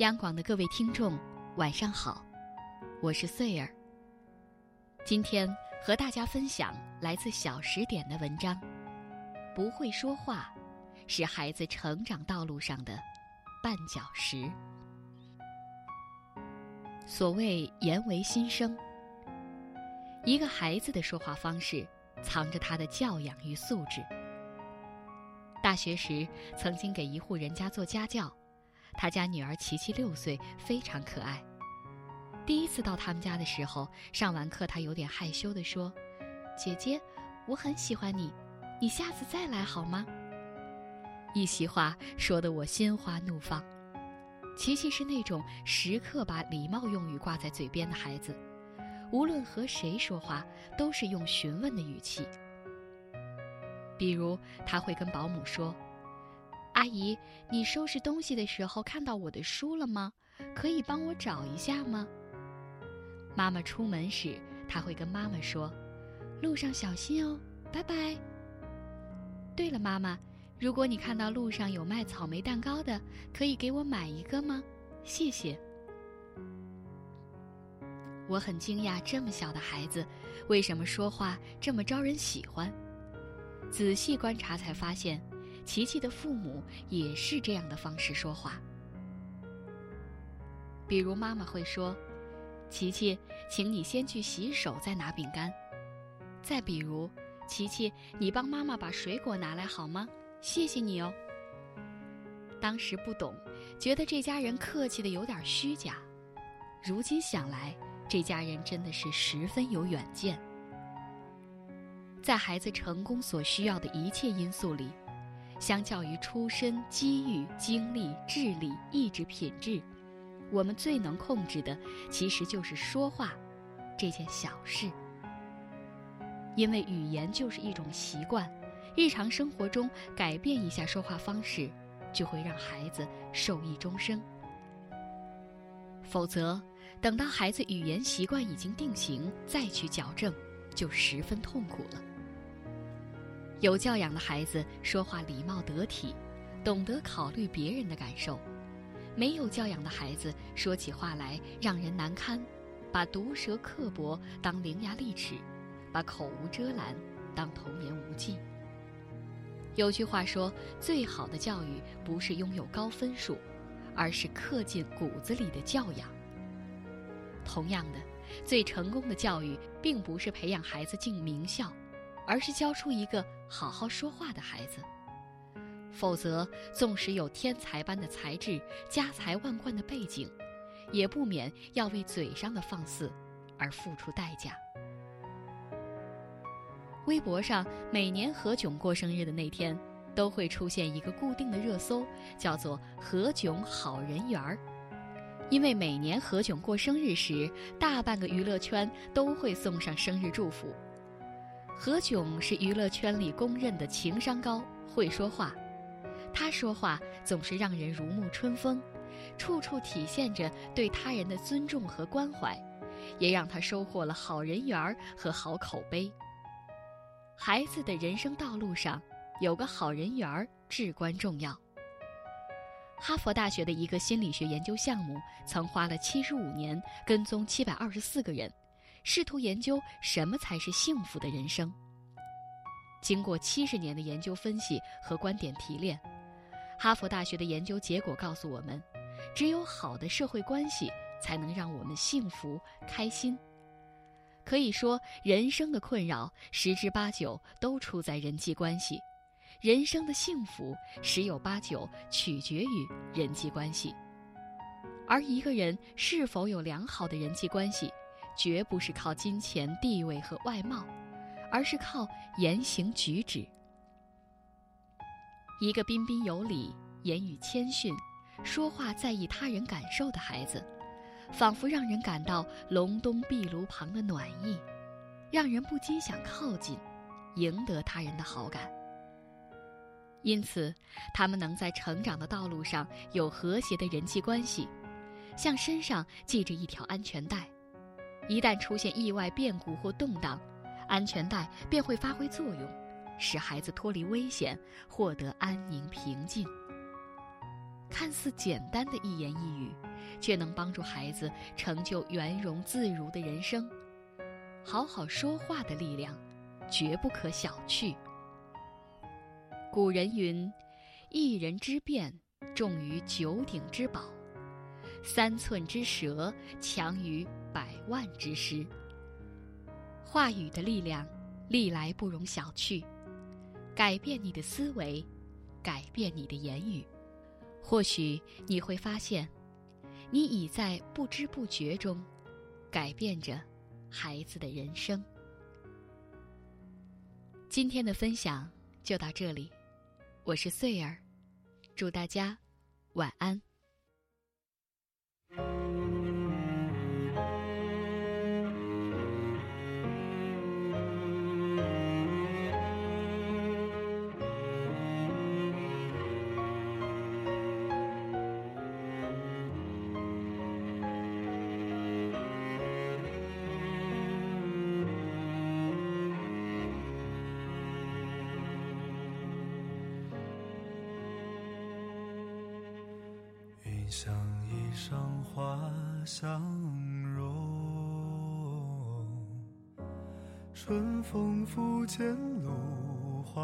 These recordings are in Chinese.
央广的各位听众，晚上好，我是穗儿。今天和大家分享来自小时点的文章。不会说话，是孩子成长道路上的绊脚石。所谓言为心声，一个孩子的说话方式，藏着他的教养与素质。大学时，曾经给一户人家做家教。他家女儿琪琪六岁，非常可爱。第一次到他们家的时候，上完课，他有点害羞地说：“姐姐，我很喜欢你，你下次再来好吗？”一席话说得我心花怒放。琪琪是那种时刻把礼貌用语挂在嘴边的孩子，无论和谁说话，都是用询问的语气。比如，他会跟保姆说。阿姨，你收拾东西的时候看到我的书了吗？可以帮我找一下吗？妈妈出门时，他会跟妈妈说：“路上小心哦，拜拜。”对了，妈妈，如果你看到路上有卖草莓蛋糕的，可以给我买一个吗？谢谢。我很惊讶，这么小的孩子，为什么说话这么招人喜欢？仔细观察才发现。琪琪的父母也是这样的方式说话，比如妈妈会说：“琪琪，请你先去洗手，再拿饼干。”再比如：“琪琪，你帮妈妈把水果拿来好吗？谢谢你哦。”当时不懂，觉得这家人客气的有点虚假，如今想来，这家人真的是十分有远见。在孩子成功所需要的一切因素里。相较于出身、机遇、经历、智力、意志品质，我们最能控制的，其实就是说话这件小事。因为语言就是一种习惯，日常生活中改变一下说话方式，就会让孩子受益终生。否则，等到孩子语言习惯已经定型，再去矫正，就十分痛苦了。有教养的孩子说话礼貌得体，懂得考虑别人的感受；没有教养的孩子说起话来让人难堪，把毒舌刻薄当伶牙俐齿，把口无遮拦当童言无忌。有句话说：“最好的教育不是拥有高分数，而是刻进骨子里的教养。”同样的，最成功的教育并不是培养孩子进名校。而是教出一个好好说话的孩子，否则，纵使有天才般的才智、家财万贯的背景，也不免要为嘴上的放肆而付出代价。微博上每年何炅过生日的那天，都会出现一个固定的热搜，叫做“何炅好人缘儿”，因为每年何炅过生日时，大半个娱乐圈都会送上生日祝福。何炅是娱乐圈里公认的情商高、会说话，他说话总是让人如沐春风，处处体现着对他人的尊重和关怀，也让他收获了好人缘和好口碑。孩子的人生道路上，有个好人缘至关重要。哈佛大学的一个心理学研究项目曾花了七十五年，跟踪七百二十四个人。试图研究什么才是幸福的人生。经过七十年的研究分析和观点提炼，哈佛大学的研究结果告诉我们：只有好的社会关系才能让我们幸福开心。可以说，人生的困扰十之八九都出在人际关系，人生的幸福十有八九取决于人际关系。而一个人是否有良好的人际关系？绝不是靠金钱、地位和外貌，而是靠言行举止。一个彬彬有礼、言语谦逊、说话在意他人感受的孩子，仿佛让人感到隆冬壁炉旁的暖意，让人不禁想靠近，赢得他人的好感。因此，他们能在成长的道路上有和谐的人际关系，像身上系着一条安全带。一旦出现意外变故或动荡，安全带便会发挥作用，使孩子脱离危险，获得安宁平静。看似简单的一言一语，却能帮助孩子成就圆融自如的人生。好好说话的力量，绝不可小觑。古人云：“一人之辩，重于九鼎之宝；三寸之舌，强于百万之师。”话语的力量，历来不容小觑。改变你的思维，改变你的言语，或许你会发现，你已在不知不觉中改变着孩子的人生。今天的分享就到这里，我是穗儿，祝大家晚安。像一裳花香融，春风拂槛露华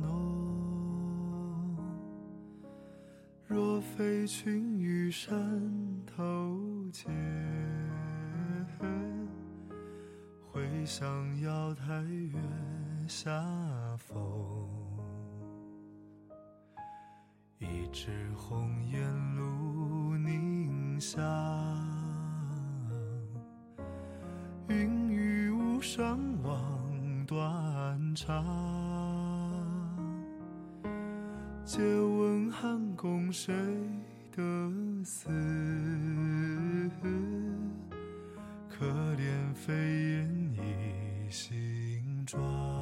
浓。若非群玉山头见，会向瑶台月下逢。一枝红艳露凝香，云雨巫山望断肠。借问汉宫谁得似？可怜飞燕倚新妆。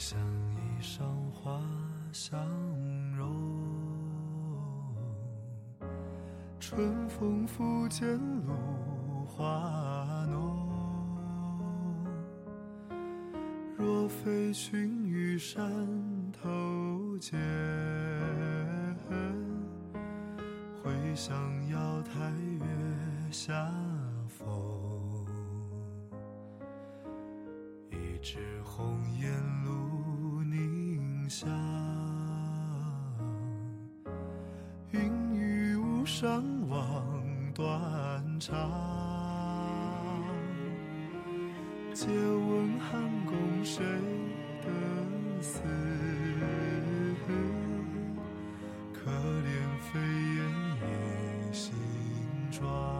像一裳花香融，春风拂槛露华浓。若非群玉山头见，会向瑶台月下逢。一枝红艳雨巫山望断肠。借问汉宫谁得似？可怜飞燕倚新妆。